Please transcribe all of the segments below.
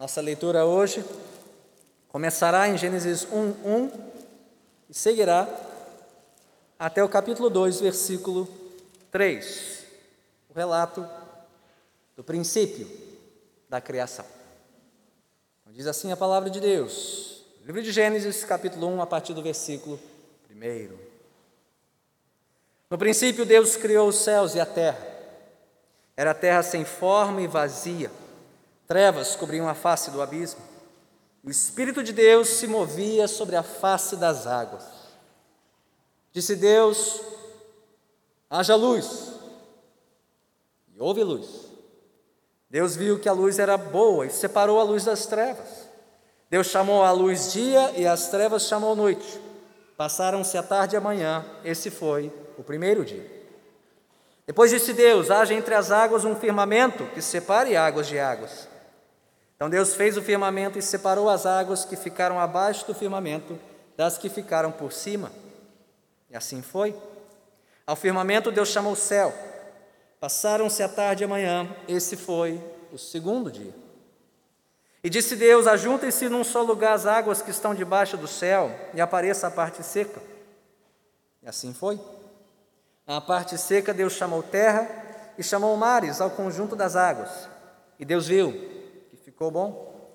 Nossa leitura hoje começará em Gênesis 1, 1 e seguirá até o capítulo 2, versículo 3, o relato do princípio da criação. Então, diz assim a palavra de Deus, livro de Gênesis, capítulo 1, a partir do versículo 1. No princípio, Deus criou os céus e a terra. Era a terra sem forma e vazia Trevas cobriam a face do abismo. O Espírito de Deus se movia sobre a face das águas. Disse Deus: haja luz. E houve luz. Deus viu que a luz era boa e separou a luz das trevas. Deus chamou a luz dia e as trevas chamou noite. Passaram-se a tarde e a manhã, esse foi o primeiro dia. Depois disse Deus: haja entre as águas um firmamento que separe águas de águas. Então Deus fez o firmamento e separou as águas que ficaram abaixo do firmamento das que ficaram por cima. E assim foi. Ao firmamento Deus chamou o céu. Passaram-se a tarde e a manhã, esse foi o segundo dia. E disse Deus: Ajuntem-se num só lugar as águas que estão debaixo do céu, e apareça a parte seca. E assim foi. A parte seca Deus chamou terra, e chamou mares ao conjunto das águas. E Deus viu Ficou bom?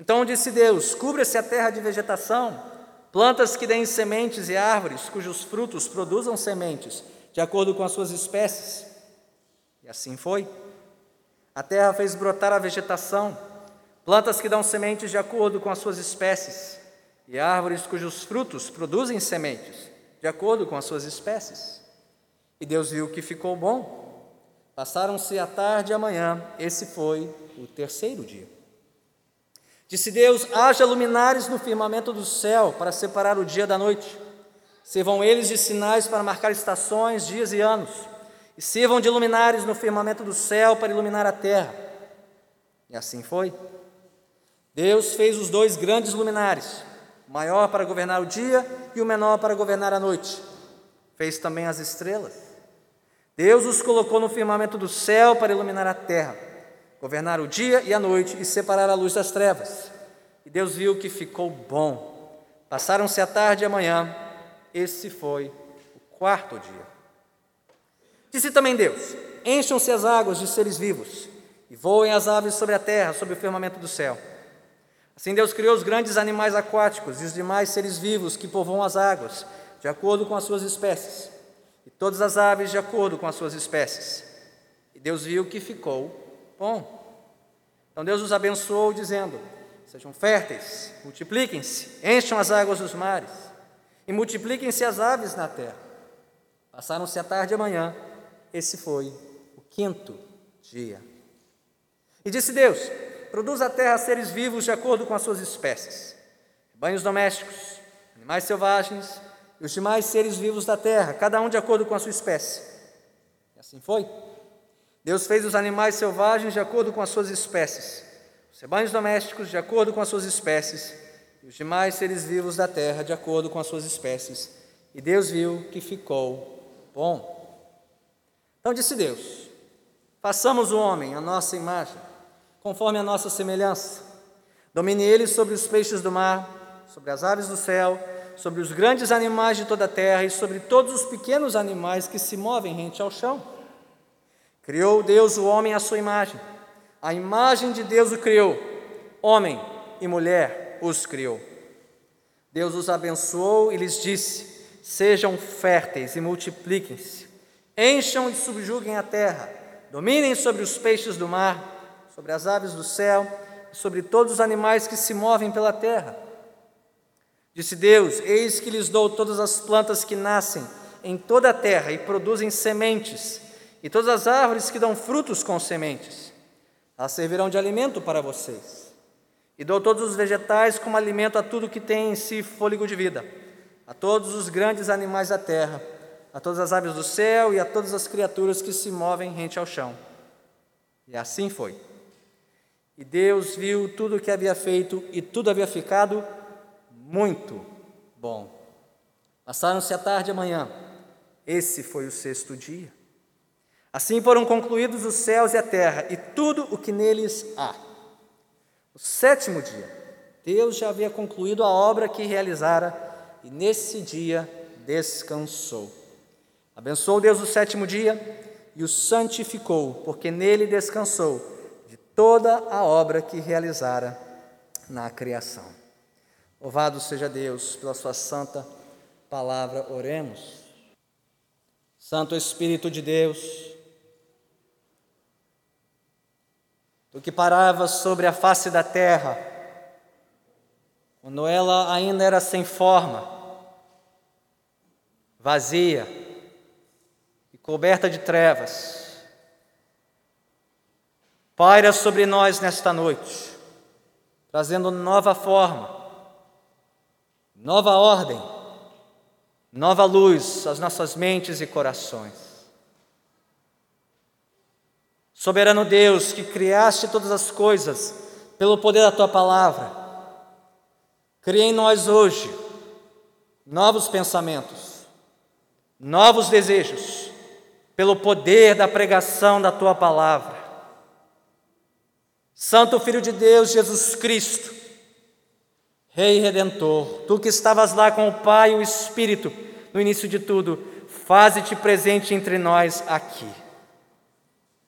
Então disse Deus: Cubra-se a terra de vegetação, plantas que deem sementes e árvores cujos frutos produzam sementes, de acordo com as suas espécies. E assim foi. A terra fez brotar a vegetação, plantas que dão sementes de acordo com as suas espécies, e árvores cujos frutos produzem sementes, de acordo com as suas espécies. E Deus viu que ficou bom. Passaram-se a tarde e a manhã, esse foi o terceiro dia. Disse Deus: haja luminares no firmamento do céu para separar o dia da noite. Sirvam eles de sinais para marcar estações, dias e anos. E sirvam de luminares no firmamento do céu para iluminar a terra. E assim foi. Deus fez os dois grandes luminares, o maior para governar o dia e o menor para governar a noite. Fez também as estrelas. Deus os colocou no firmamento do céu para iluminar a terra governar o dia e a noite e separar a luz das trevas. E Deus viu que ficou bom. Passaram-se a tarde e a manhã, esse foi o quarto dia. Disse também Deus: Encham-se as águas de seres vivos, e voem as aves sobre a terra, sobre o firmamento do céu. Assim Deus criou os grandes animais aquáticos e os demais seres vivos que povoam as águas, de acordo com as suas espécies, e todas as aves de acordo com as suas espécies. E Deus viu que ficou Bom. Então Deus os abençoou, dizendo: Sejam férteis, multipliquem-se, encham as águas dos mares, e multipliquem-se as aves na terra. Passaram-se a tarde e a manhã, esse foi o quinto dia. E disse Deus: Produz a terra seres vivos de acordo com as suas espécies, banhos domésticos, animais selvagens e os demais seres vivos da terra, cada um de acordo com a sua espécie. E assim foi. Deus fez os animais selvagens de acordo com as suas espécies, os rebanhos domésticos de acordo com as suas espécies, e os demais seres vivos da terra de acordo com as suas espécies. E Deus viu que ficou bom. Então disse Deus: Façamos o homem a nossa imagem, conforme a nossa semelhança. Domine ele sobre os peixes do mar, sobre as aves do céu, sobre os grandes animais de toda a terra e sobre todos os pequenos animais que se movem rente ao chão. Criou Deus o homem à sua imagem. A imagem de Deus o criou. Homem e mulher os criou. Deus os abençoou e lhes disse: Sejam férteis e multipliquem-se. Encham e subjuguem a terra. Dominem sobre os peixes do mar, sobre as aves do céu e sobre todos os animais que se movem pela terra. Disse Deus: Eis que lhes dou todas as plantas que nascem em toda a terra e produzem sementes e todas as árvores que dão frutos com sementes. Elas servirão de alimento para vocês. E dou todos os vegetais como alimento a tudo que tem em si fôlego de vida, a todos os grandes animais da terra, a todas as aves do céu e a todas as criaturas que se movem rente ao chão. E assim foi. E Deus viu tudo o que havia feito e tudo havia ficado muito bom. Passaram-se a tarde e a manhã. Esse foi o sexto dia. Assim foram concluídos os céus e a terra e tudo o que neles há. O sétimo dia, Deus já havia concluído a obra que realizara e nesse dia descansou. Abençoou Deus o sétimo dia e o santificou, porque nele descansou de toda a obra que realizara na criação. Louvado seja Deus pela sua santa palavra, oremos. Santo Espírito de Deus, tu que paravas sobre a face da terra, quando ela ainda era sem forma, vazia e coberta de trevas, paira sobre nós nesta noite, trazendo nova forma, nova ordem nova luz às nossas mentes e corações. Soberano Deus, que criaste todas as coisas pelo poder da tua palavra, cria em nós hoje novos pensamentos, novos desejos, pelo poder da pregação da tua palavra. Santo Filho de Deus, Jesus Cristo, Rei Redentor, tu que estavas lá com o Pai e o Espírito no início de tudo, faze-te presente entre nós aqui,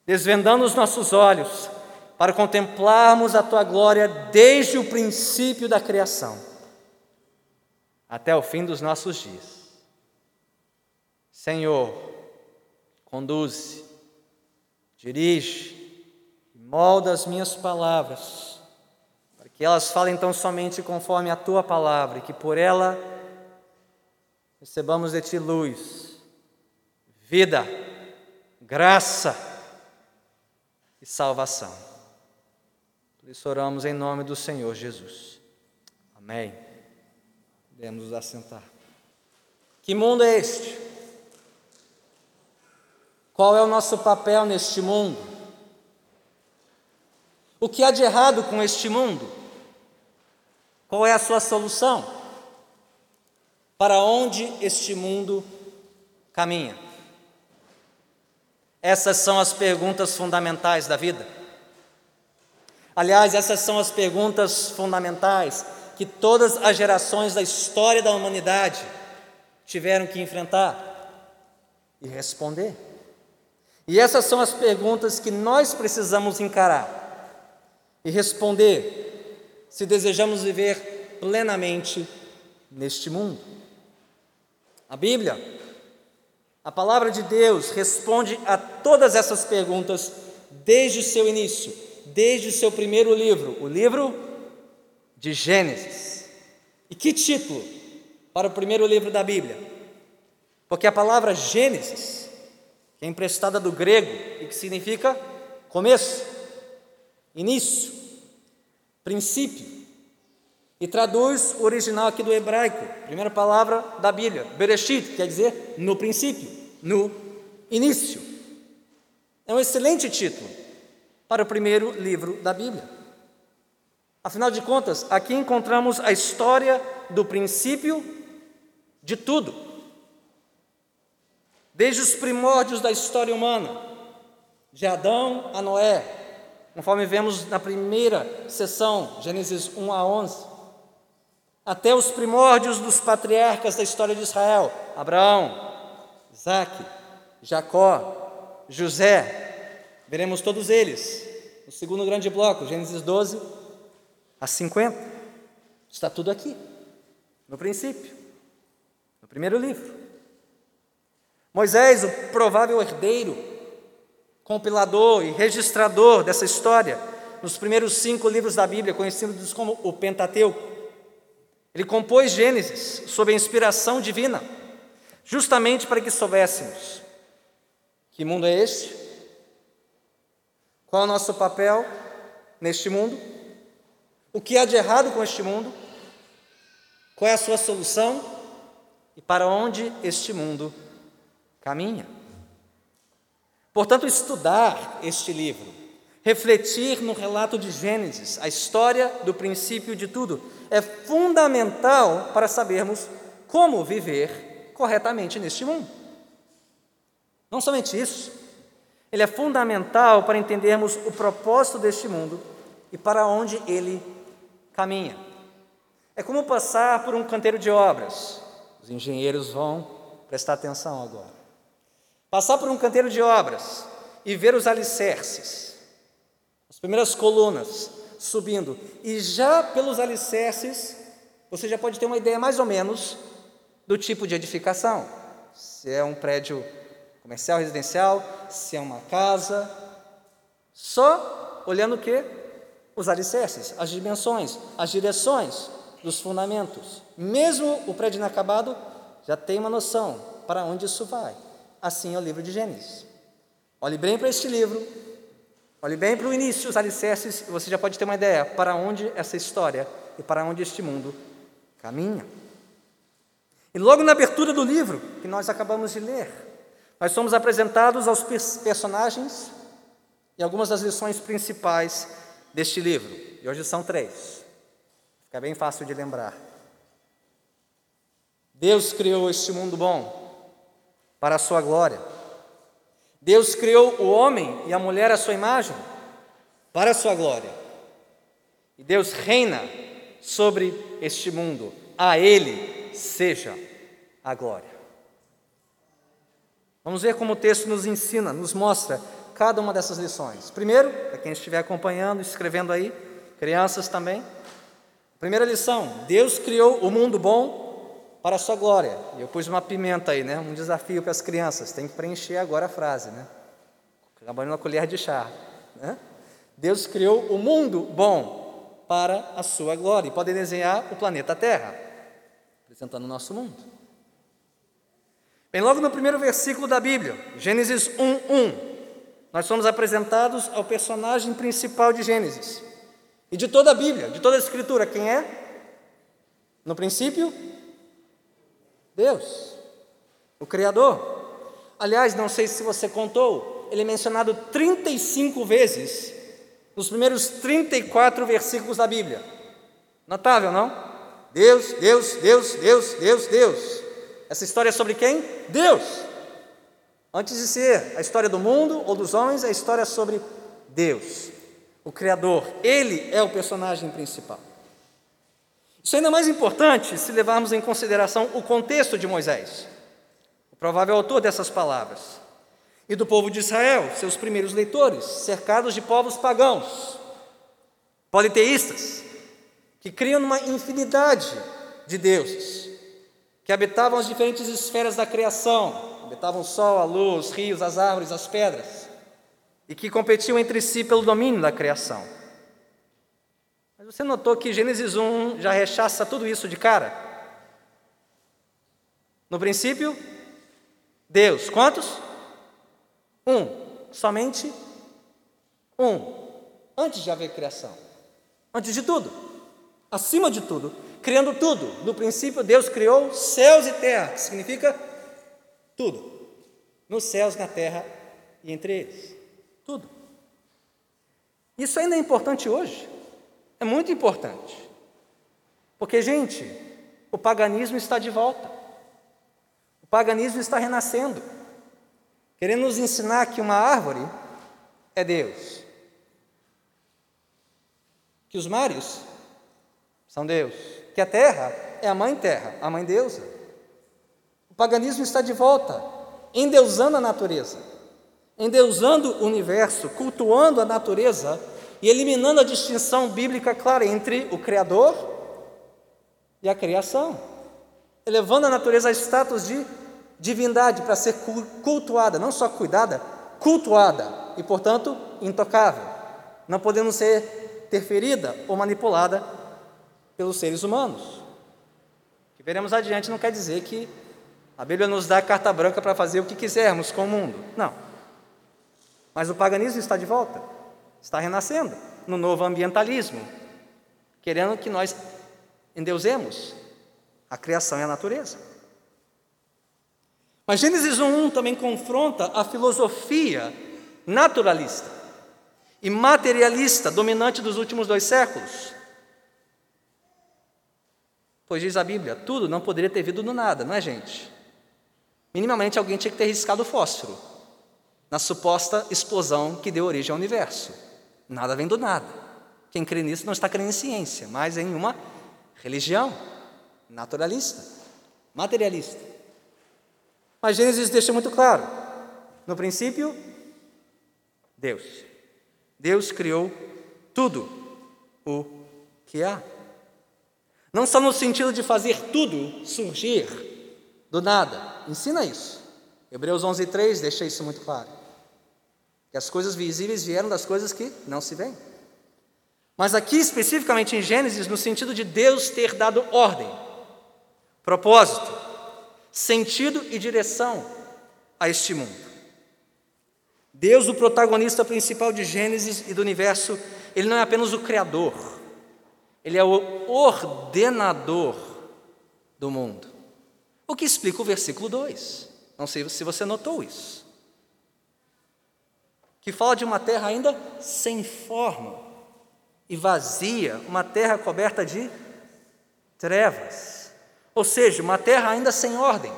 desvendando os nossos olhos para contemplarmos a tua glória desde o princípio da criação até o fim dos nossos dias. Senhor, conduze, dirige, molda as minhas palavras que elas falem então somente conforme a tua palavra e que por ela recebamos de ti luz, vida, graça e salvação. Por isso oramos em nome do Senhor Jesus. Amém. Podemos nos assentar. Que mundo é este? Qual é o nosso papel neste mundo? O que há de errado com este mundo? Qual é a sua solução? Para onde este mundo caminha? Essas são as perguntas fundamentais da vida. Aliás, essas são as perguntas fundamentais que todas as gerações da história da humanidade tiveram que enfrentar e responder. E essas são as perguntas que nós precisamos encarar e responder se desejamos viver plenamente neste mundo. A Bíblia, a palavra de Deus, responde a todas essas perguntas desde o seu início, desde o seu primeiro livro, o livro de Gênesis. E que título para o primeiro livro da Bíblia? Porque a palavra Gênesis, que é emprestada do grego e que significa começo, início, princípio. E traduz o original aqui do hebraico, primeira palavra da Bíblia, Bereshit, quer dizer no princípio, no início. É um excelente título para o primeiro livro da Bíblia. Afinal de contas, aqui encontramos a história do princípio de tudo. Desde os primórdios da história humana, de Adão a Noé, conforme vemos na primeira sessão, Gênesis 1 a 11, até os primórdios dos patriarcas da história de Israel: Abraão, Isaac, Jacó, José, veremos todos eles no segundo grande bloco, Gênesis 12 a 50. Está tudo aqui, no princípio, no primeiro livro. Moisés, o provável herdeiro, compilador e registrador dessa história nos primeiros cinco livros da Bíblia, conhecidos como o Pentateuco. Ele compôs Gênesis sob a inspiração divina, justamente para que soubéssemos que mundo é este, qual é o nosso papel neste mundo, o que há de errado com este mundo, qual é a sua solução e para onde este mundo caminha. Portanto, estudar este livro, refletir no relato de Gênesis, a história do princípio de tudo, é fundamental para sabermos como viver corretamente neste mundo. Não somente isso, ele é fundamental para entendermos o propósito deste mundo e para onde ele caminha. É como passar por um canteiro de obras. Os engenheiros vão prestar atenção agora. Passar por um canteiro de obras e ver os alicerces, as primeiras colunas subindo, e já pelos alicerces você já pode ter uma ideia mais ou menos do tipo de edificação. Se é um prédio comercial, residencial, se é uma casa, só olhando o que? Os alicerces, as dimensões, as direções dos fundamentos. Mesmo o prédio inacabado já tem uma noção para onde isso vai. Assim é o livro de Gênesis. Olhe bem para este livro, olhe bem para o início, os alicerces, e você já pode ter uma ideia para onde essa história e para onde este mundo caminha. E logo na abertura do livro, que nós acabamos de ler, nós somos apresentados aos personagens e algumas das lições principais deste livro. E hoje são três. Fica bem fácil de lembrar. Deus criou este mundo bom para a sua glória. Deus criou o homem e a mulher à sua imagem para a sua glória. E Deus reina sobre este mundo. A Ele seja a glória. Vamos ver como o texto nos ensina, nos mostra cada uma dessas lições. Primeiro, para quem estiver acompanhando, escrevendo aí, crianças também. Primeira lição: Deus criou o mundo bom para a sua glória. E eu pus uma pimenta aí, né? Um desafio para as crianças. Tem que preencher agora a frase, né? Acabando uma colher de chá. Né? Deus criou o mundo bom para a sua glória. E pode desenhar o planeta Terra, apresentando o nosso mundo. Bem, logo no primeiro versículo da Bíblia, Gênesis 1:1, nós somos apresentados ao personagem principal de Gênesis. E de toda a Bíblia, de toda a Escritura, quem é? No princípio, Deus, o Criador. Aliás, não sei se você contou, ele é mencionado 35 vezes nos primeiros 34 versículos da Bíblia. Notável, não? Deus, Deus, Deus, Deus, Deus, Deus. Essa história é sobre quem? Deus. Antes de ser a história do mundo ou dos homens, é a história sobre Deus, o Criador. Ele é o personagem principal. Isso é ainda mais importante se levarmos em consideração o contexto de Moisés, o provável autor dessas palavras, e do povo de Israel, seus primeiros leitores, cercados de povos pagãos, politeístas, que criam uma infinidade de deuses, que habitavam as diferentes esferas da criação, habitavam o sol, a luz, os rios, as árvores, as pedras, e que competiam entre si pelo domínio da criação. Você notou que Gênesis 1 já rechaça tudo isso de cara? No princípio, Deus. Quantos? Um. Somente um. Antes de haver criação. Antes de tudo. Acima de tudo. Criando tudo. No princípio, Deus criou céus e terra, que significa tudo. Nos céus, na terra e entre eles. Tudo. Isso ainda é importante hoje. É muito importante. Porque, gente, o paganismo está de volta. O paganismo está renascendo. Querendo nos ensinar que uma árvore é Deus. Que os mares são Deus. Que a terra é a mãe terra, a mãe deusa. O paganismo está de volta, endeusando a natureza, endeusando o universo, cultuando a natureza e eliminando a distinção bíblica clara entre o Criador e a criação, elevando a natureza a status de divindade para ser cultuada, não só cuidada, cultuada e, portanto, intocável, não podendo ser interferida ou manipulada pelos seres humanos. O que veremos adiante não quer dizer que a Bíblia nos dá carta branca para fazer o que quisermos com o mundo. Não. Mas o paganismo está de volta está renascendo no novo ambientalismo, querendo que nós endeusemos a criação e a natureza. Mas Gênesis 1 também confronta a filosofia naturalista e materialista dominante dos últimos dois séculos. Pois diz a Bíblia, tudo não poderia ter vindo do nada, não é, gente? Minimamente alguém tinha que ter riscado o fósforo na suposta explosão que deu origem ao universo. Nada vem do nada. Quem crê nisso não está crendo em ciência, mas em uma religião naturalista, materialista. Mas Gênesis deixa muito claro: no princípio, Deus. Deus criou tudo o que há. Não só no sentido de fazer tudo surgir do nada, ensina isso. Hebreus 11:3 deixa isso muito claro. Que as coisas visíveis vieram das coisas que não se veem. Mas aqui especificamente em Gênesis, no sentido de Deus ter dado ordem, propósito, sentido e direção a este mundo. Deus, o protagonista principal de Gênesis e do universo, ele não é apenas o criador, ele é o ordenador do mundo. O que explica o versículo 2. Não sei se você notou isso. Que fala de uma terra ainda sem forma e vazia, uma terra coberta de trevas. Ou seja, uma terra ainda sem ordem,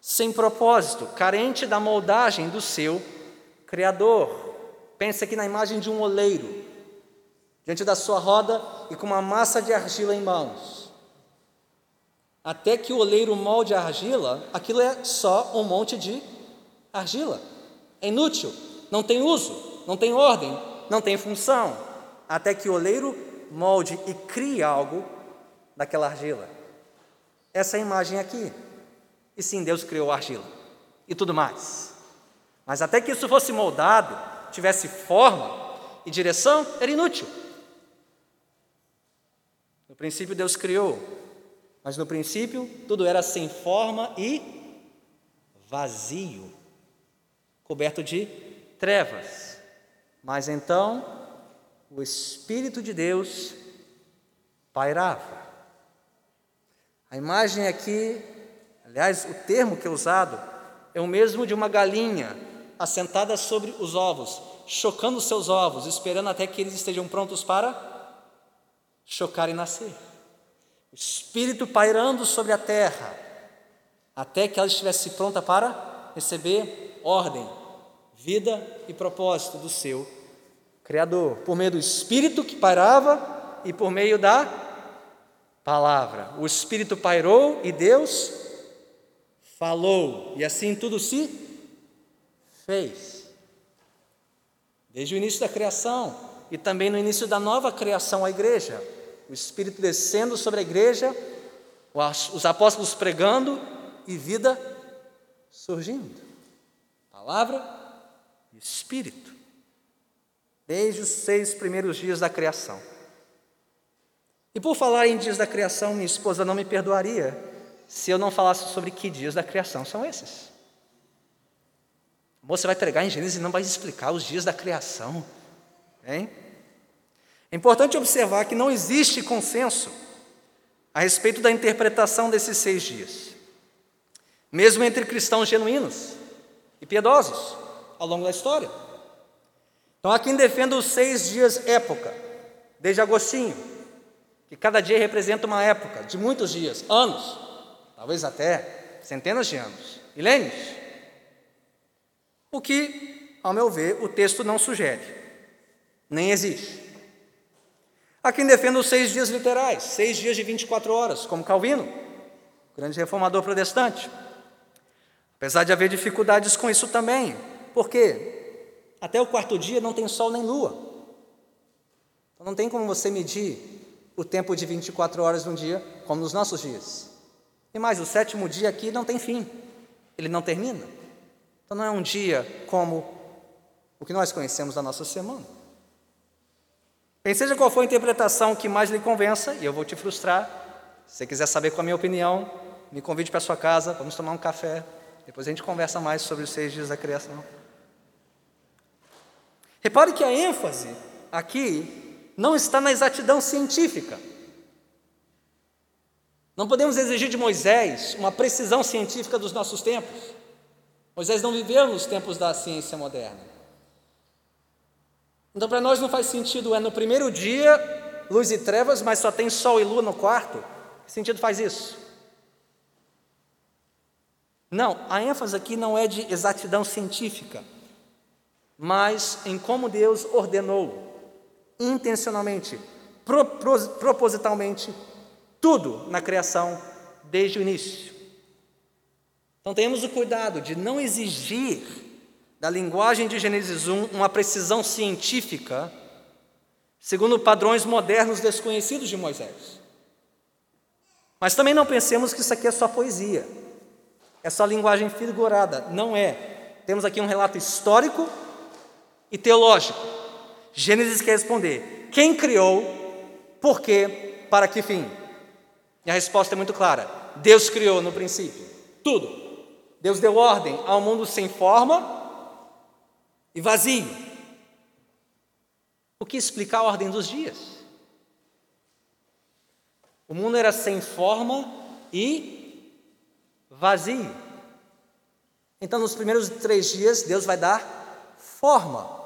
sem propósito, carente da moldagem do seu Criador. Pense aqui na imagem de um oleiro, diante da sua roda e com uma massa de argila em mãos. Até que o oleiro molde a argila, aquilo é só um monte de argila. É inútil, não tem uso, não tem ordem, não tem função. Até que o oleiro molde e crie algo daquela argila. Essa é imagem aqui. E sim, Deus criou a argila e tudo mais. Mas até que isso fosse moldado, tivesse forma e direção, era inútil. No princípio Deus criou, mas no princípio tudo era sem forma e vazio, coberto de trevas. Mas então o Espírito de Deus pairava. A imagem aqui, aliás, o termo que é usado é o mesmo de uma galinha assentada sobre os ovos, chocando seus ovos, esperando até que eles estejam prontos para chocar e nascer. O Espírito pairando sobre a terra, até que ela estivesse pronta para receber ordem, vida e propósito do seu Criador, por meio do Espírito que pairava e por meio da palavra. O Espírito pairou e Deus falou, e assim tudo se fez. Desde o início da criação e também no início da nova criação, a igreja o Espírito descendo sobre a igreja, os apóstolos pregando e vida surgindo. Palavra Espírito. Desde os seis primeiros dias da criação. E por falar em dias da criação, minha esposa não me perdoaria se eu não falasse sobre que dias da criação são esses. Você vai pregar em Gênesis e não vai explicar os dias da criação, hein? É importante observar que não existe consenso a respeito da interpretação desses seis dias, mesmo entre cristãos genuínos e piedosos ao longo da história. Então, há quem defenda os seis dias época, desde Agostinho, que cada dia representa uma época de muitos dias, anos, talvez até centenas de anos, milênios. O que, ao meu ver, o texto não sugere, nem existe. Há quem defenda os seis dias literais, seis dias de 24 horas, como Calvino, grande reformador protestante. Apesar de haver dificuldades com isso também, porque até o quarto dia não tem sol nem lua. Então não tem como você medir o tempo de 24 horas num dia, como nos nossos dias. E mais, o sétimo dia aqui não tem fim, ele não termina. Então não é um dia como o que nós conhecemos da nossa semana. Bem, seja qual for a interpretação que mais lhe convença, e eu vou te frustrar. Se você quiser saber qual é a minha opinião, me convide para a sua casa, vamos tomar um café. Depois a gente conversa mais sobre os seis dias da criação. Repare que a ênfase aqui não está na exatidão científica. Não podemos exigir de Moisés uma precisão científica dos nossos tempos. Moisés não viveu nos tempos da ciência moderna. Então, para nós não faz sentido, é no primeiro dia, luz e trevas, mas só tem sol e lua no quarto. Que sentido faz isso? Não, a ênfase aqui não é de exatidão científica, mas em como Deus ordenou, intencionalmente, pro, pro, propositalmente, tudo na criação desde o início. Então tenhamos o cuidado de não exigir da linguagem de Gênesis 1 uma precisão científica, segundo padrões modernos desconhecidos de Moisés. Mas também não pensemos que isso aqui é só poesia, é só linguagem figurada. Não é. Temos aqui um relato histórico e teológico. Gênesis quer responder: quem criou, por quê, para que fim? E a resposta é muito clara: Deus criou no princípio tudo. Deus deu ordem ao mundo sem forma e vazio. O que explica a ordem dos dias? O mundo era sem forma e vazio. Então, nos primeiros três dias, Deus vai dar forma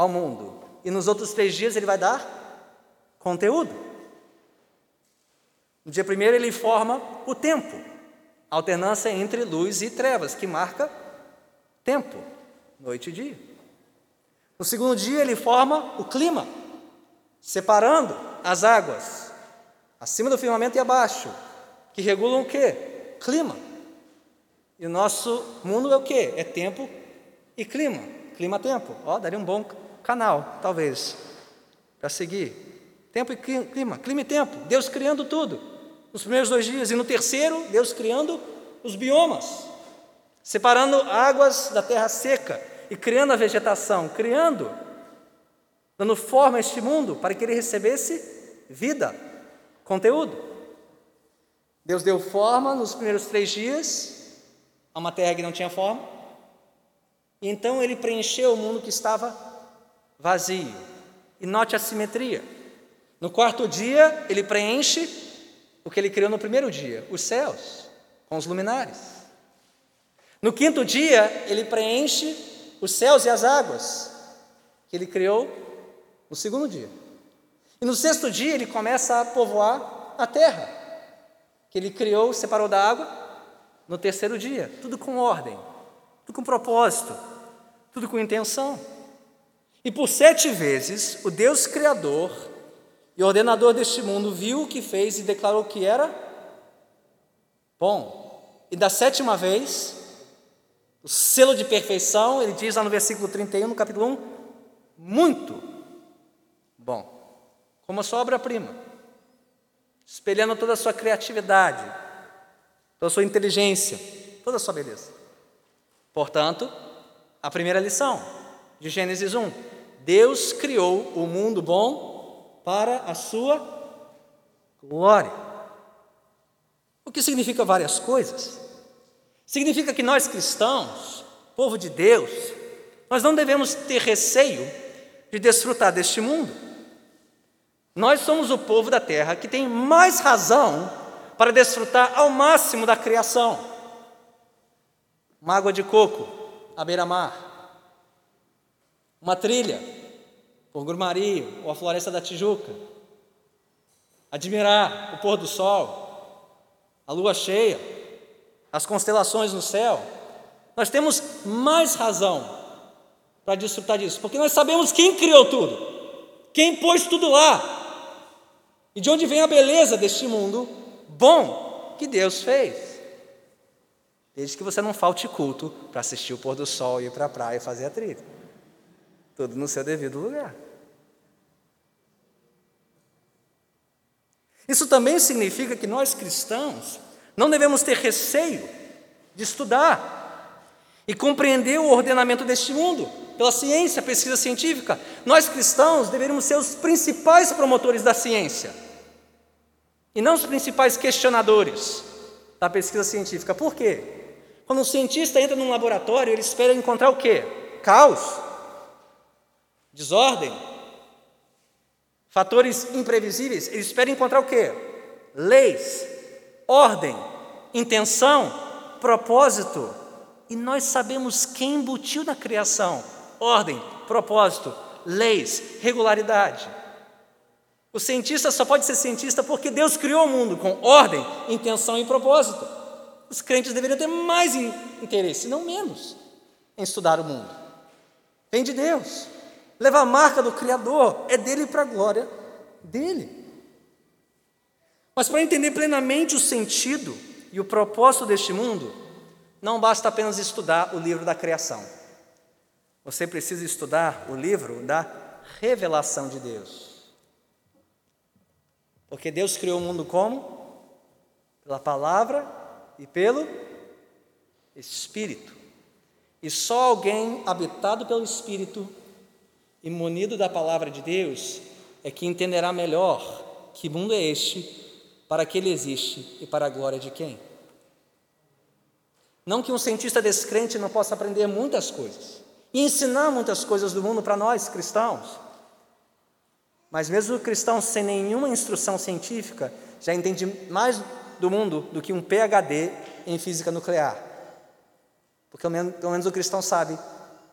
ao mundo, e nos outros três dias, Ele vai dar conteúdo. No dia primeiro, Ele forma o tempo, a alternância entre luz e trevas, que marca tempo, noite e dia. No segundo dia, ele forma o clima, separando as águas, acima do firmamento e abaixo, que regulam o quê? Clima. E o nosso mundo é o quê? É tempo e clima. Clima-tempo. Ó, daria um bom canal, talvez, para seguir. Tempo e clima, clima e tempo. Deus criando tudo. Nos primeiros dois dias. E no terceiro, Deus criando os biomas, separando águas da terra seca e criando a vegetação, criando, dando forma a este mundo para que ele recebesse vida, conteúdo. Deus deu forma nos primeiros três dias a uma terra que não tinha forma, e então ele preencheu o mundo que estava vazio. E note a simetria. No quarto dia, ele preenche o que ele criou no primeiro dia, os céus, com os luminares. No quinto dia, ele preenche os céus e as águas, que ele criou no segundo dia. E no sexto dia ele começa a povoar a terra, que ele criou, separou da água no terceiro dia, tudo com ordem, tudo com propósito, tudo com intenção. E por sete vezes o Deus Criador e ordenador deste mundo viu o que fez e declarou que era bom. E da sétima vez, o selo de perfeição, ele diz lá no versículo 31, no capítulo 1, muito bom, como a sua obra-prima, espelhando toda a sua criatividade, toda a sua inteligência, toda a sua beleza. Portanto, a primeira lição de Gênesis 1: Deus criou o mundo bom para a sua glória. O que significa várias coisas. Significa que nós cristãos, povo de Deus, nós não devemos ter receio de desfrutar deste mundo. Nós somos o povo da terra que tem mais razão para desfrutar ao máximo da criação. Uma água de coco à beira-mar, uma trilha por Grumari ou a Floresta da Tijuca, admirar o pôr do sol, a lua cheia, as constelações no céu, nós temos mais razão para desfrutar disso, porque nós sabemos quem criou tudo, quem pôs tudo lá, e de onde vem a beleza deste mundo bom que Deus fez. Desde que você não falte culto para assistir o pôr do sol, ir para a praia e fazer a trilha. Tudo no seu devido lugar. Isso também significa que nós cristãos não devemos ter receio de estudar e compreender o ordenamento deste mundo pela ciência, pesquisa científica. Nós cristãos deveríamos ser os principais promotores da ciência e não os principais questionadores da pesquisa científica. Por quê? Quando um cientista entra num laboratório, ele espera encontrar o quê? Caos, desordem, fatores imprevisíveis. Ele espera encontrar o quê? Leis, ordem, intenção, propósito. E nós sabemos quem embutiu na criação: ordem, propósito, leis, regularidade. O cientista só pode ser cientista porque Deus criou o mundo com ordem, intenção e propósito. Os crentes deveriam ter mais interesse, não menos, em estudar o mundo. Vem de Deus. Leva a marca do Criador, é dele para a glória dele. Mas para entender plenamente o sentido e o propósito deste mundo, não basta apenas estudar o livro da criação. Você precisa estudar o livro da revelação de Deus. Porque Deus criou o mundo como? Pela palavra e pelo Espírito. E só alguém habitado pelo Espírito e munido da palavra de Deus é que entenderá melhor que mundo é este, para que ele existe e para a glória de quem? Não que um cientista descrente não possa aprender muitas coisas e ensinar muitas coisas do mundo para nós cristãos. Mas mesmo o cristão sem nenhuma instrução científica já entende mais do mundo do que um PhD em física nuclear. Porque pelo menos o cristão sabe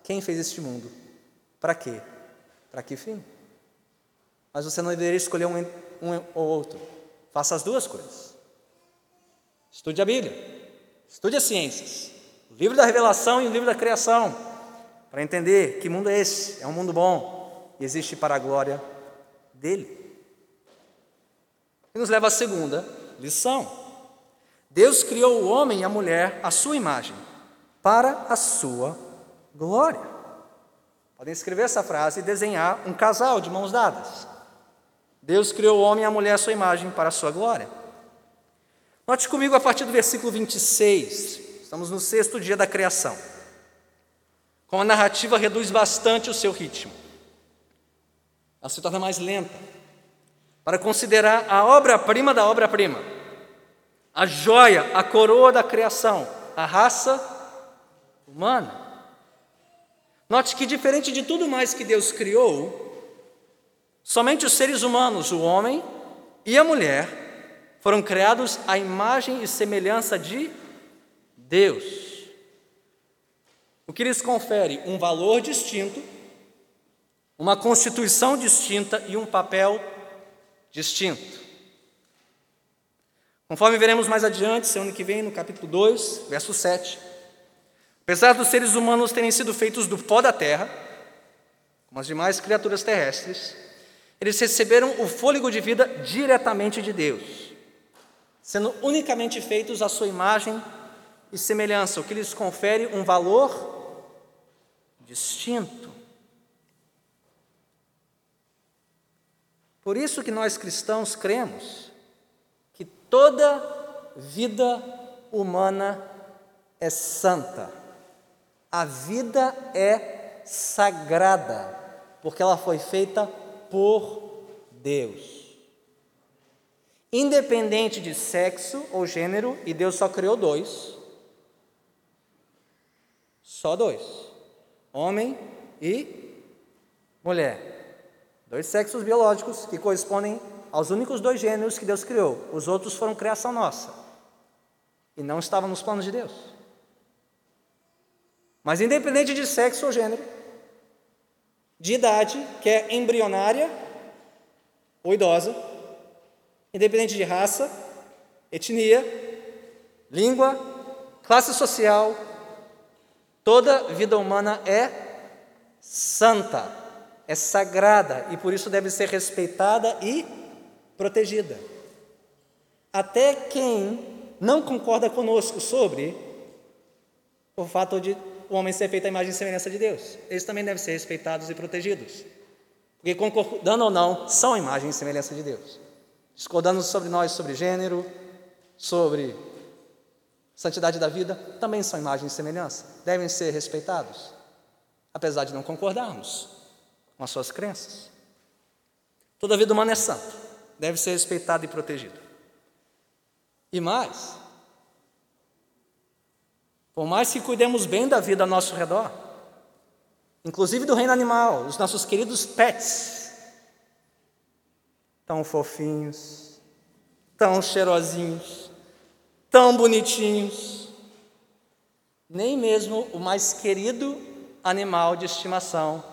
quem fez este mundo, para quê, para que fim. Mas você não deveria escolher um, um ou outro. Faça as duas coisas. Estude a Bíblia, estude as ciências, o livro da revelação e o livro da criação, para entender que mundo é esse. É um mundo bom e existe para a glória dele. E nos leva à segunda lição. Deus criou o homem e a mulher à sua imagem para a sua glória. Podem escrever essa frase e desenhar um casal de mãos dadas. Deus criou o homem e a mulher à sua imagem para a sua glória. Note comigo a partir do versículo 26. Estamos no sexto dia da criação. Com a narrativa reduz bastante o seu ritmo. Ela se torna mais lenta. Para considerar a obra-prima da obra-prima, a joia, a coroa da criação, a raça humana. Note que, diferente de tudo mais que Deus criou, somente os seres humanos, o homem e a mulher, foram criados à imagem e semelhança de Deus. O que lhes confere um valor distinto, uma constituição distinta e um papel distinto. Conforme veremos mais adiante, semana que vem, no capítulo 2, verso 7. Apesar dos seres humanos terem sido feitos do pó da terra, como as demais criaturas terrestres, eles receberam o fôlego de vida diretamente de Deus, sendo unicamente feitos à sua imagem e semelhança, o que lhes confere um valor distinto. Por isso que nós cristãos cremos que toda vida humana é santa. A vida é sagrada, porque ela foi feita por Deus. Independente de sexo ou gênero, e Deus só criou dois. Só dois: homem e mulher. Dois sexos biológicos que correspondem aos únicos dois gêneros que Deus criou. Os outros foram criação nossa. E não estavam nos planos de Deus. Mas independente de sexo ou gênero, de idade, que é embrionária ou idosa, independente de raça, etnia, língua, classe social, toda vida humana é santa, é sagrada e por isso deve ser respeitada e protegida. Até quem não concorda conosco sobre o fato de o homem ser feito à imagem e semelhança de Deus. Eles também devem ser respeitados e protegidos. Porque, concordando ou não, são a imagem e semelhança de Deus. Discordando sobre nós, sobre gênero, sobre santidade da vida, também são imagem e semelhança. Devem ser respeitados, apesar de não concordarmos com as suas crenças. Toda vida humana é santa, deve ser respeitada e protegida. E mais, por mais que cuidemos bem da vida ao nosso redor, inclusive do reino animal, os nossos queridos pets, tão fofinhos, tão cheirosinhos, tão bonitinhos, nem mesmo o mais querido animal de estimação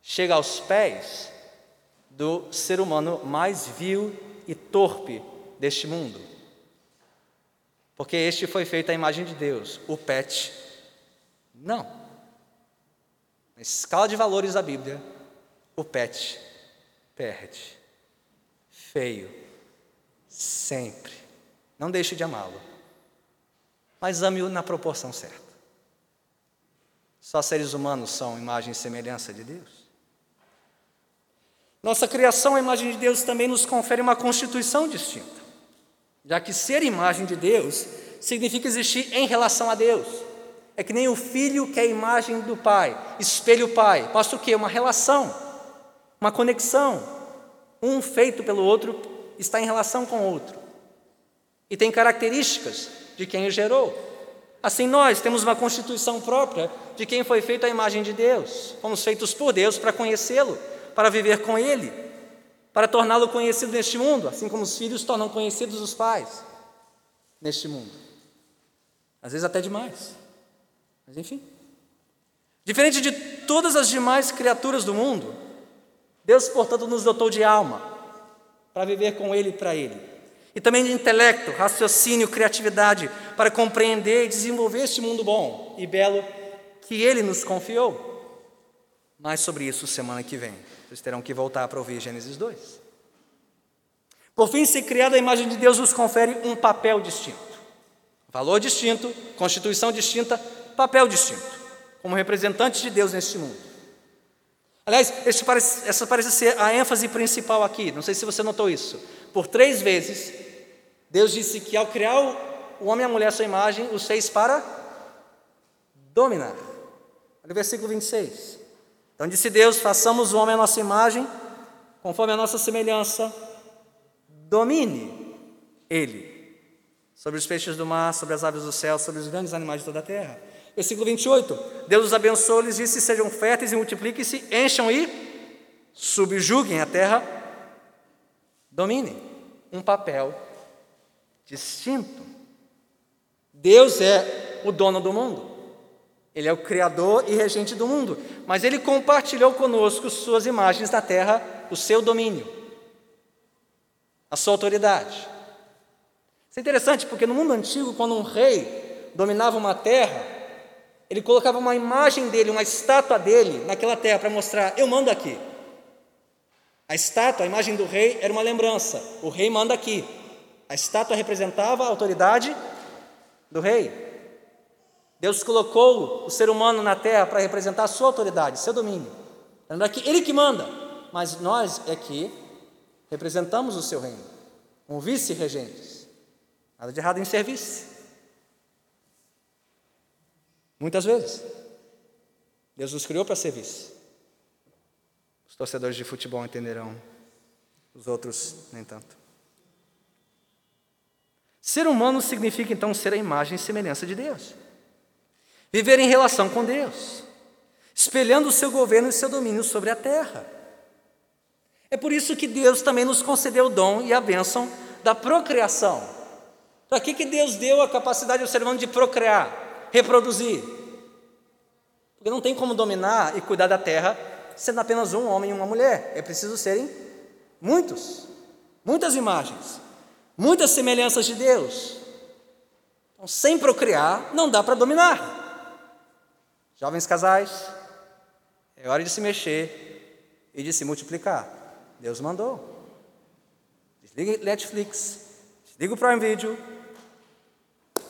chega aos pés do ser humano mais vil e torpe deste mundo. Porque este foi feito à imagem de Deus. O pet, não. Na escala de valores da Bíblia, O pet perde. Feio. Sempre. Não deixe de amá-lo. Mas ame-o na proporção certa. Só seres humanos são imagem e semelhança de Deus. Nossa criação, a imagem de Deus, também nos confere uma constituição distinta, já que ser imagem de Deus significa existir em relação a Deus. É que nem o filho que é a imagem do pai, espelha o pai. Mostra o quê? Uma relação, uma conexão. Um feito pelo outro está em relação com o outro. E tem características de quem o gerou. Assim, nós temos uma constituição própria de quem foi feito a imagem de Deus. Fomos feitos por Deus para conhecê-lo, para viver com Ele, para torná-lo conhecido neste mundo, assim como os filhos tornam conhecidos os pais neste mundo. Às vezes até demais. Mas enfim. Diferente de todas as demais criaturas do mundo, Deus, portanto, nos dotou de alma para viver com Ele e para Ele. E também de intelecto, raciocínio, criatividade para compreender e desenvolver este mundo bom e belo que Ele nos confiou. Mais sobre isso semana que vem. Vocês terão que voltar para ouvir Gênesis 2. Por fim, ser criado a imagem de Deus nos confere um papel distinto. Valor distinto, constituição distinta, papel distinto, como representantes de Deus neste mundo. Aliás, parece, essa parece ser a ênfase principal aqui, não sei se você notou isso. Por três vezes, Deus disse que ao criar o homem e a mulher à sua imagem, os fez para dominar. Olha o versículo 26. Então disse Deus: façamos o homem à nossa imagem, conforme a nossa semelhança, domine ele sobre os peixes do mar, sobre as aves do céu, sobre os grandes animais de toda a terra. Versículo 28. Deus os abençoou, lhes disse: sejam férteis e multipliquem-se, encham e subjuguem a terra, domine. Um papel distinto. Deus é o dono do mundo. Ele é o Criador e regente do mundo, mas ele compartilhou conosco suas imagens da terra, o seu domínio, a sua autoridade. Isso é interessante porque no mundo antigo, quando um rei dominava uma terra, ele colocava uma imagem dele, uma estátua dele naquela terra para mostrar: eu mando aqui. A estátua, a imagem do rei, era uma lembrança: o rei manda aqui. A estátua representava a autoridade do rei. Deus colocou o ser humano na terra para representar a sua autoridade, seu domínio. Que Ele que manda, mas nós é que representamos o seu reino, como vice-regentes. Nada de errado em ser vice. Muitas vezes. Deus nos criou para ser vice. Os torcedores de futebol entenderão, os outros nem tanto. Ser humano significa então ser a imagem e semelhança de Deus. Viver em relação com Deus, espelhando o seu governo e seu domínio sobre a terra. É por isso que Deus também nos concedeu o dom e a bênção da procriação. Para que, que Deus deu a capacidade ao ser humano de procriar, reproduzir? Porque não tem como dominar e cuidar da terra sendo apenas um homem e uma mulher. É preciso serem muitos, muitas imagens, muitas semelhanças de Deus. Então, sem procriar, não dá para dominar. Jovens casais, é hora de se mexer e de se multiplicar. Deus mandou. Desliga Netflix, desliga o Prime Video.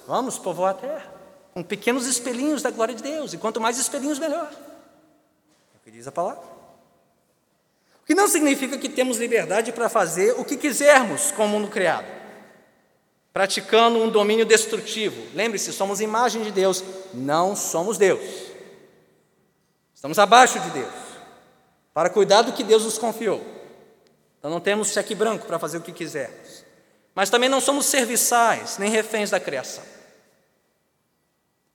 Vamos povoar a terra com pequenos espelhinhos da glória de Deus. E quanto mais espelhinhos, melhor. É o que diz a palavra. O que não significa que temos liberdade para fazer o que quisermos com o mundo criado, praticando um domínio destrutivo. Lembre-se, somos imagem de Deus, não somos Deus. Estamos abaixo de Deus, para cuidar do que Deus nos confiou. Então não temos cheque branco para fazer o que quisermos. Mas também não somos serviçais, nem reféns da criação.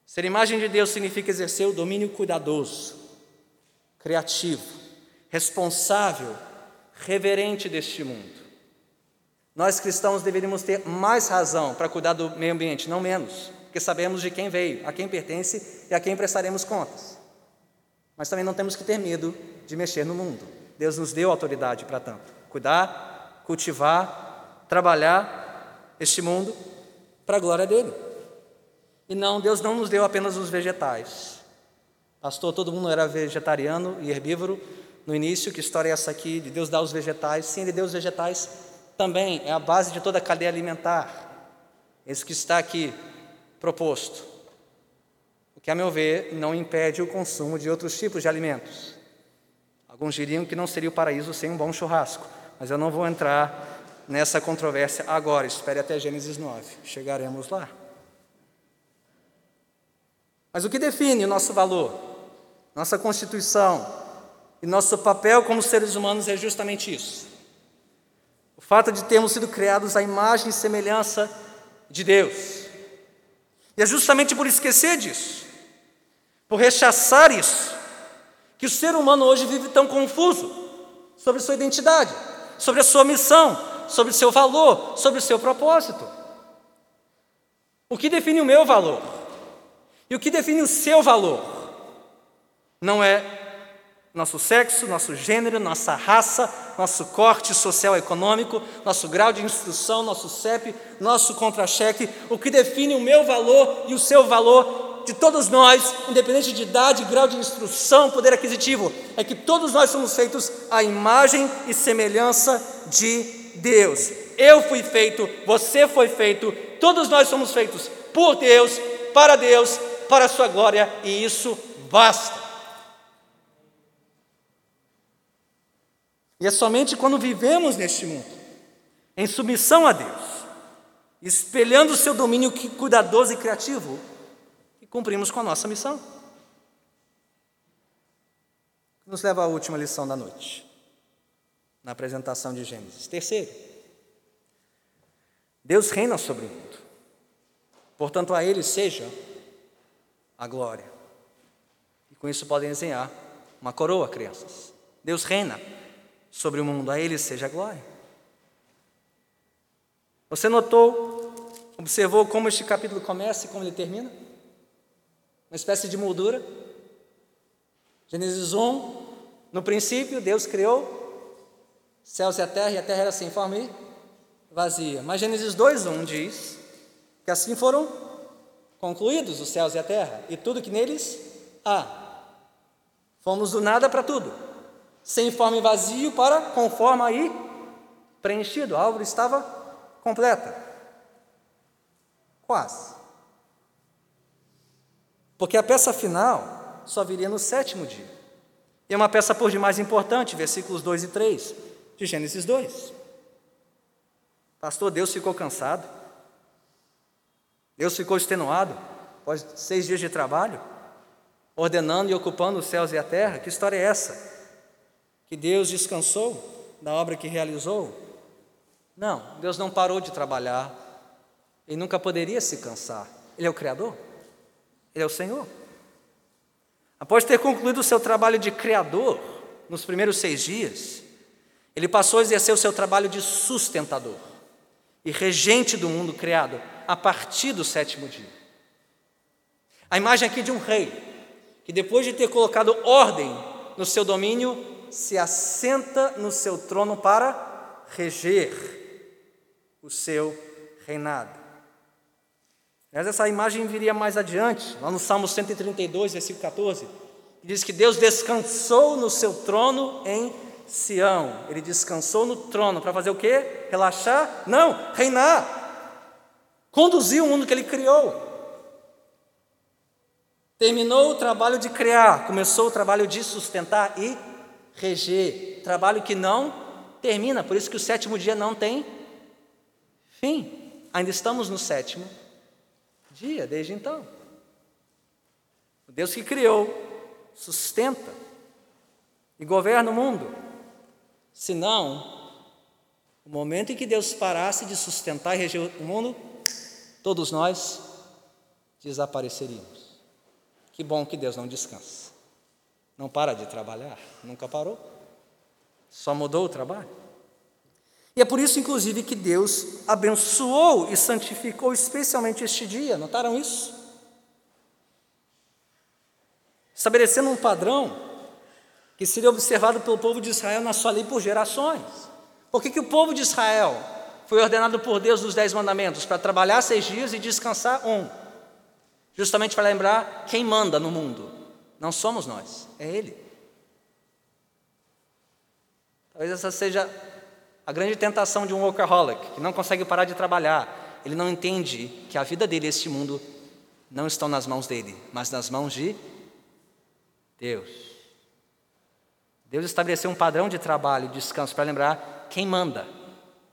Ser imagem de Deus significa exercer o domínio cuidadoso, criativo, responsável, reverente deste mundo. Nós cristãos deveríamos ter mais razão para cuidar do meio ambiente, não menos, porque sabemos de quem veio, a quem pertence e a quem prestaremos contas. Mas também não temos que ter medo de mexer no mundo. Deus nos deu autoridade para tanto. Cuidar, cultivar, trabalhar este mundo para a glória dele. E não, Deus não nos deu apenas os vegetais. Pastor, todo mundo era vegetariano e herbívoro, no início que história é essa aqui de Deus dar os vegetais. Sim, Ele deu os vegetais também, é a base de toda a cadeia alimentar. Isso que está aqui proposto. Que, a meu ver, não impede o consumo de outros tipos de alimentos. Alguns diriam que não seria o paraíso sem um bom churrasco, mas eu não vou entrar nessa controvérsia agora, espere até Gênesis 9, chegaremos lá. Mas o que define o nosso valor, nossa constituição e nosso papel como seres humanos é justamente isso. O fato de termos sido criados à imagem e semelhança de Deus. E é justamente por esquecer disso, por rechaçar isso, que o ser humano hoje vive tão confuso sobre sua identidade, sobre a sua missão, sobre o seu valor, sobre o seu propósito. O que define o meu valor? E o que define o seu valor? Não é nosso sexo, nosso gênero, nossa raça, nosso corte social econômico, nosso grau de instrução, nosso CEP, nosso contra-cheque. O que define o meu valor e o seu valor de todos nós, independente de idade, grau de instrução, poder aquisitivo, é que todos nós somos feitos à imagem e semelhança de Deus. Eu fui feito, você foi feito, todos nós somos feitos por Deus, para Deus, para a Sua glória, e isso basta. E é somente quando vivemos neste mundo, em submissão a Deus, espelhando o seu domínio cuidadoso e criativo, que cumprimos com a nossa missão. Nos leva à última lição da noite na apresentação de Gênesis. Terceiro, Deus reina sobre o mundo. Portanto, a Ele seja a glória. E com isso podem desenhar uma coroa, crianças. Deus reina sobre o mundo, a Ele seja a glória. Você notou, observou como este capítulo começa e como ele termina? Uma espécie de moldura. Gênesis 1, no princípio, Deus criou céus e a terra, e a terra era sem forma e vazia. Mas Gênesis 2:1 diz que assim foram concluídos os céus e a terra, e tudo que neles há. Fomos do nada para tudo, sem forma e vazio para com forma e preenchido. A obra estava completa. Quase. Porque a peça final só viria no sétimo dia. E é uma peça por demais importante, versículos 2 e 3 de Gênesis 2. Pastor, Deus ficou cansado. Deus ficou extenuado após seis dias de trabalho, ordenando e ocupando os céus e a terra. Que história é essa? Que Deus descansou da obra que realizou? Não, Deus não parou de trabalhar. Ele nunca poderia se cansar. Ele é o Criador. Ele é o Senhor. Após ter concluído o seu trabalho de Criador, nos primeiros seis dias, ele passou a exercer o seu trabalho de sustentador e regente do mundo criado a partir do sétimo dia. A imagem aqui de um rei que, depois de ter colocado ordem no seu domínio, se assenta no seu trono para reger o seu reinado. Mas essa imagem viria mais adiante, lá no Salmo 132, versículo 14, que diz que Deus descansou no seu trono em Sião, ele descansou no trono para fazer o quê? Relaxar? Não, reinar. Conduzir o mundo que ele criou. Terminou o trabalho de criar, começou o trabalho de sustentar e reger. Trabalho que não termina, por isso que o sétimo dia não tem fim. Ainda estamos no sétimo dia, desde então. O Deus que criou, sustenta e governa o mundo. Senão, o momento em que Deus parasse de sustentar e reger o mundo, todos nós desapareceríamos. Que bom que Deus não descansa. Não para de trabalhar, nunca parou. Só mudou o trabalho. E é por isso, inclusive, que Deus abençoou e santificou especialmente este dia. Notaram isso? Estabelecendo um padrão que seria observado pelo povo de Israel na sua lei por gerações. Por que, que o povo de Israel foi ordenado por Deus nos Dez Mandamentos? Para trabalhar seis dias e descansar um. Justamente para lembrar quem manda no mundo. Não somos nós, é Ele. Talvez essa seja a grande tentação de um workaholic, que não consegue parar de trabalhar. Ele não entende que a vida dele e este mundo não estão nas mãos dele, mas nas mãos de Deus. Deus estabeleceu um padrão de trabalho e descanso para lembrar quem manda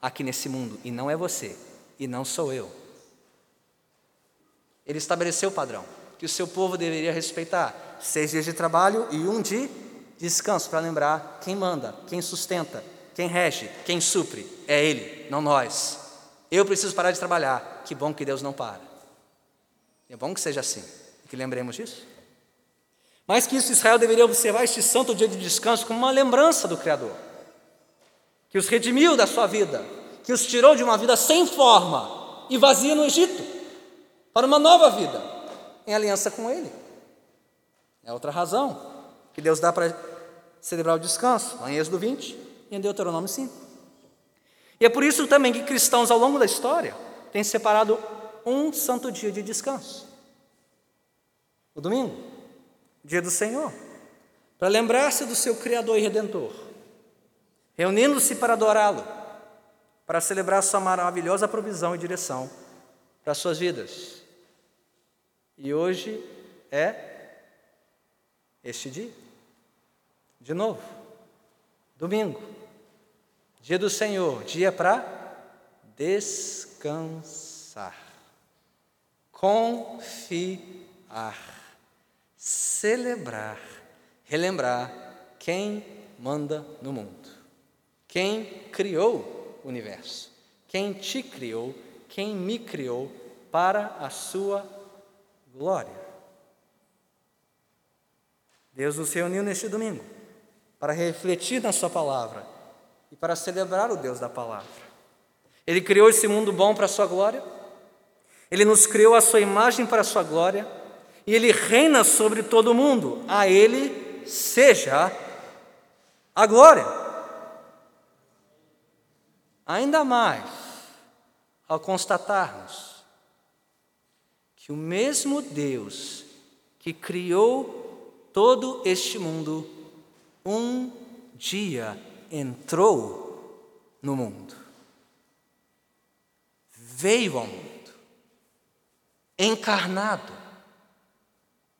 aqui nesse mundo, e não é você, e não sou eu. Ele estabeleceu o padrão que o seu povo deveria respeitar: seis dias de trabalho e um de descanso, para lembrar quem manda, quem sustenta, quem rege, quem supre. É Ele, não nós. Eu preciso parar de trabalhar. Que bom que Deus não para. É bom que seja assim, que lembremos disso. Mais que isso, Israel deveria observar este santo dia de descanso como uma lembrança do Criador, que os redimiu da sua vida, que os tirou de uma vida sem forma e vazia no Egito, para uma nova vida, em aliança com Ele. É outra razão que Deus dá para celebrar o descanso, em Êxodo 20 e em Deuteronômio 5. E é por isso também que cristãos ao longo da história têm separado um santo dia de descanso. O domingo, dia do Senhor, para lembrar-se do seu Criador e Redentor, reunindo-se para adorá-lo, para celebrar sua maravilhosa provisão e direção para suas vidas. E hoje é este dia. De novo, domingo, dia do Senhor, dia para descansar confiar, celebrar, relembrar quem manda no mundo, quem criou o universo, quem te criou, quem me criou para a sua glória. Deus nos reuniu neste domingo para refletir na Sua palavra e para celebrar o Deus da palavra. Ele criou esse mundo bom para a Sua glória ele nos criou a sua imagem para a sua glória e ele reina sobre todo o mundo. A ele seja a glória. Ainda mais ao constatarmos que o mesmo Deus que criou todo este mundo, um dia entrou no mundo, veio ao mundo encarnado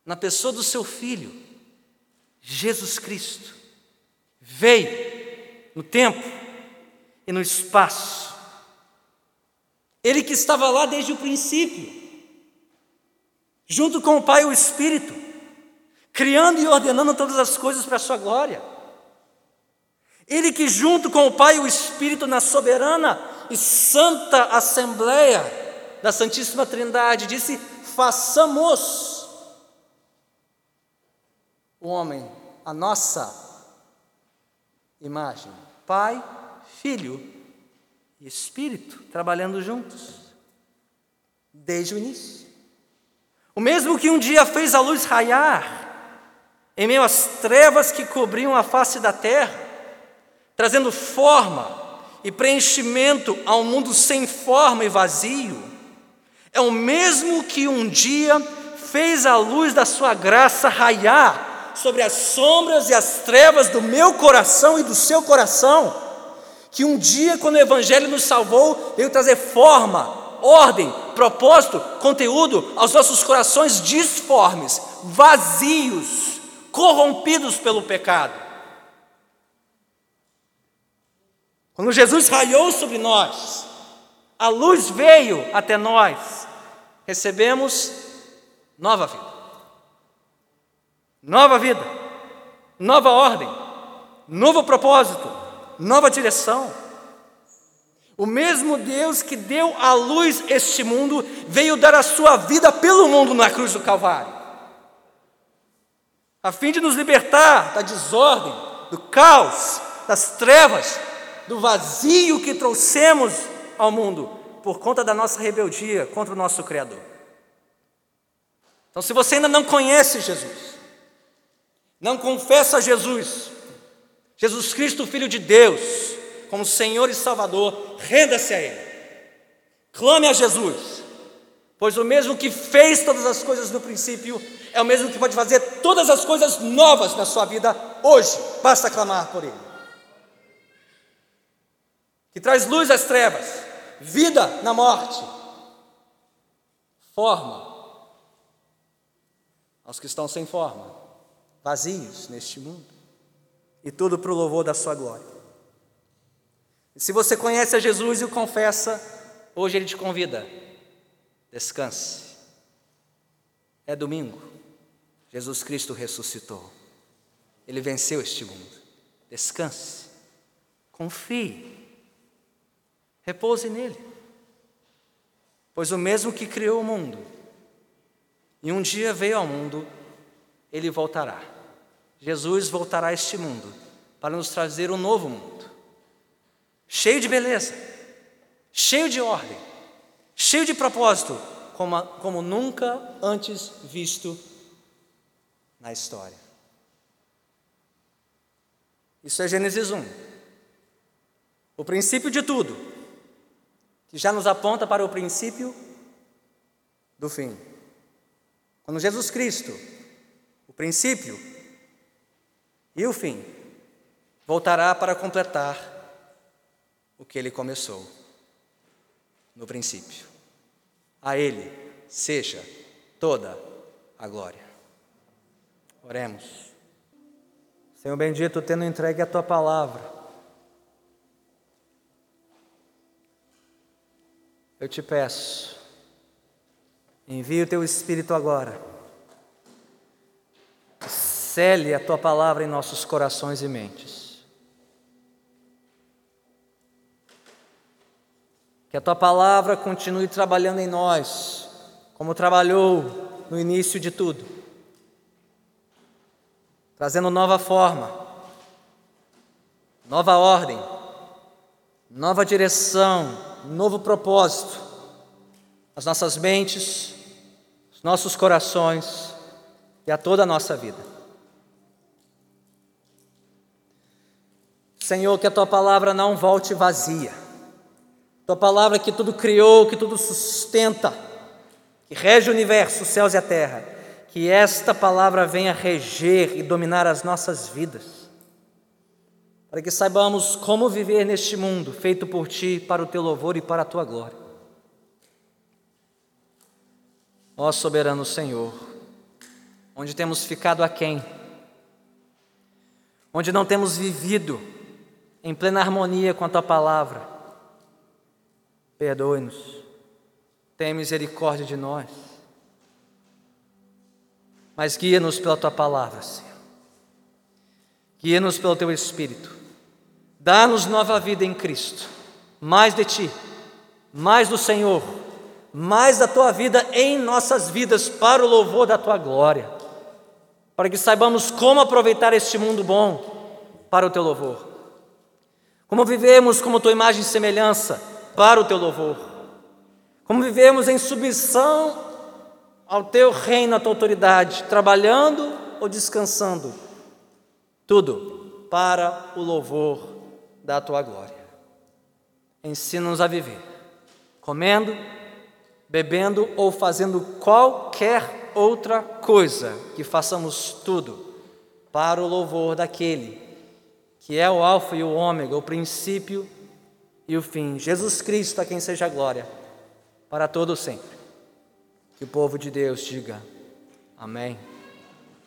na pessoa do seu Filho, Jesus Cristo, veio no tempo e no espaço. Ele que estava lá desde o princípio, junto com o Pai e o Espírito, criando e ordenando todas as coisas para a sua glória. Ele que, junto com o Pai e o Espírito, na soberana e santa Assembleia, da Santíssima Trindade, disse: façamos o homem a nossa imagem. Pai, Filho e Espírito trabalhando juntos, desde o início. O mesmo que um dia fez a luz raiar em meio às trevas que cobriam a face da terra, trazendo forma e preenchimento a um mundo sem forma e vazio, é o mesmo que um dia fez a luz da sua graça raiar sobre as sombras e as trevas do meu coração e do seu coração, que um dia, quando o Evangelho nos salvou, veio trazer forma, ordem, propósito, conteúdo aos nossos corações disformes, vazios, corrompidos pelo pecado. Quando Jesus raiou sobre nós, a luz veio até nós, recebemos nova vida. Nova vida, nova ordem, novo propósito, nova direção. O mesmo Deus que deu à luz este mundo veio dar a sua vida pelo mundo na cruz do Calvário, a fim de nos libertar da desordem, do caos, das trevas, do vazio que trouxemos ao mundo por conta da nossa rebeldia contra o nosso Criador. Então, se você ainda não conhece Jesus, não confessa Jesus, Jesus Cristo, Filho de Deus, como Senhor e Salvador, renda-se a Ele. Clame a Jesus, pois o mesmo que fez todas as coisas no princípio, é o mesmo que pode fazer todas as coisas novas na sua vida hoje, basta clamar por Ele. Que traz luz às trevas, vida na morte, forma aos que estão sem forma, vazios neste mundo, e tudo para o louvor da Sua glória. E se você conhece a Jesus e o confessa, hoje Ele te convida, descanse. É domingo, Jesus Cristo ressuscitou, Ele venceu este mundo. Descanse, confie, repouse nele, pois o mesmo que criou o mundo e um dia veio ao mundo, ele voltará. Jesus voltará a este mundo para nos trazer um novo mundo, cheio de beleza, cheio de ordem, cheio de propósito, como, como nunca antes visto na história. Isso é Gênesis 1. O princípio de tudo, que já nos aponta para o princípio do fim. Quando Jesus Cristo, o princípio e o fim, voltará para completar o que ele começou no princípio. A Ele seja toda a glória. Oremos. Senhor bendito, tendo entregue a tua palavra, eu te peço, envie o teu Espírito agora, cele a tua palavra em nossos corações e mentes. Que a tua palavra continue trabalhando em nós, como trabalhou no início de tudo trazendo nova forma, nova ordem, nova direção, novo propósito às nossas mentes, aos nossos corações e a toda a nossa vida. Senhor, que a tua palavra não volte vazia. Tua palavra que tudo criou, que tudo sustenta, que rege o universo, os céus e a terra que esta palavra venha reger e dominar as nossas vidas, para que saibamos como viver neste mundo feito por Ti, para o Teu louvor e para a Tua glória. Ó soberano Senhor, onde temos ficado aquém, onde não temos vivido em plena harmonia com a Tua palavra, perdoe-nos, tenha misericórdia de nós mas guia-nos pela tua palavra, Senhor. Guia-nos pelo teu Espírito. Dá-nos nova vida em Cristo. Mais de ti, mais do Senhor, mais da tua vida em nossas vidas, para o louvor da tua glória. Para que saibamos como aproveitar este mundo bom para o teu louvor. Como vivemos como tua imagem e semelhança para o teu louvor. Como vivemos em submissão ao teu reino, à tua autoridade, trabalhando ou descansando, tudo para o louvor da tua glória. Ensina-nos a viver, comendo, bebendo ou fazendo qualquer outra coisa, que façamos tudo para o louvor daquele que é o Alfa e o Ômega, o princípio e o fim. Jesus Cristo, a quem seja a glória, para todo sempre. Que o povo de Deus diga amém.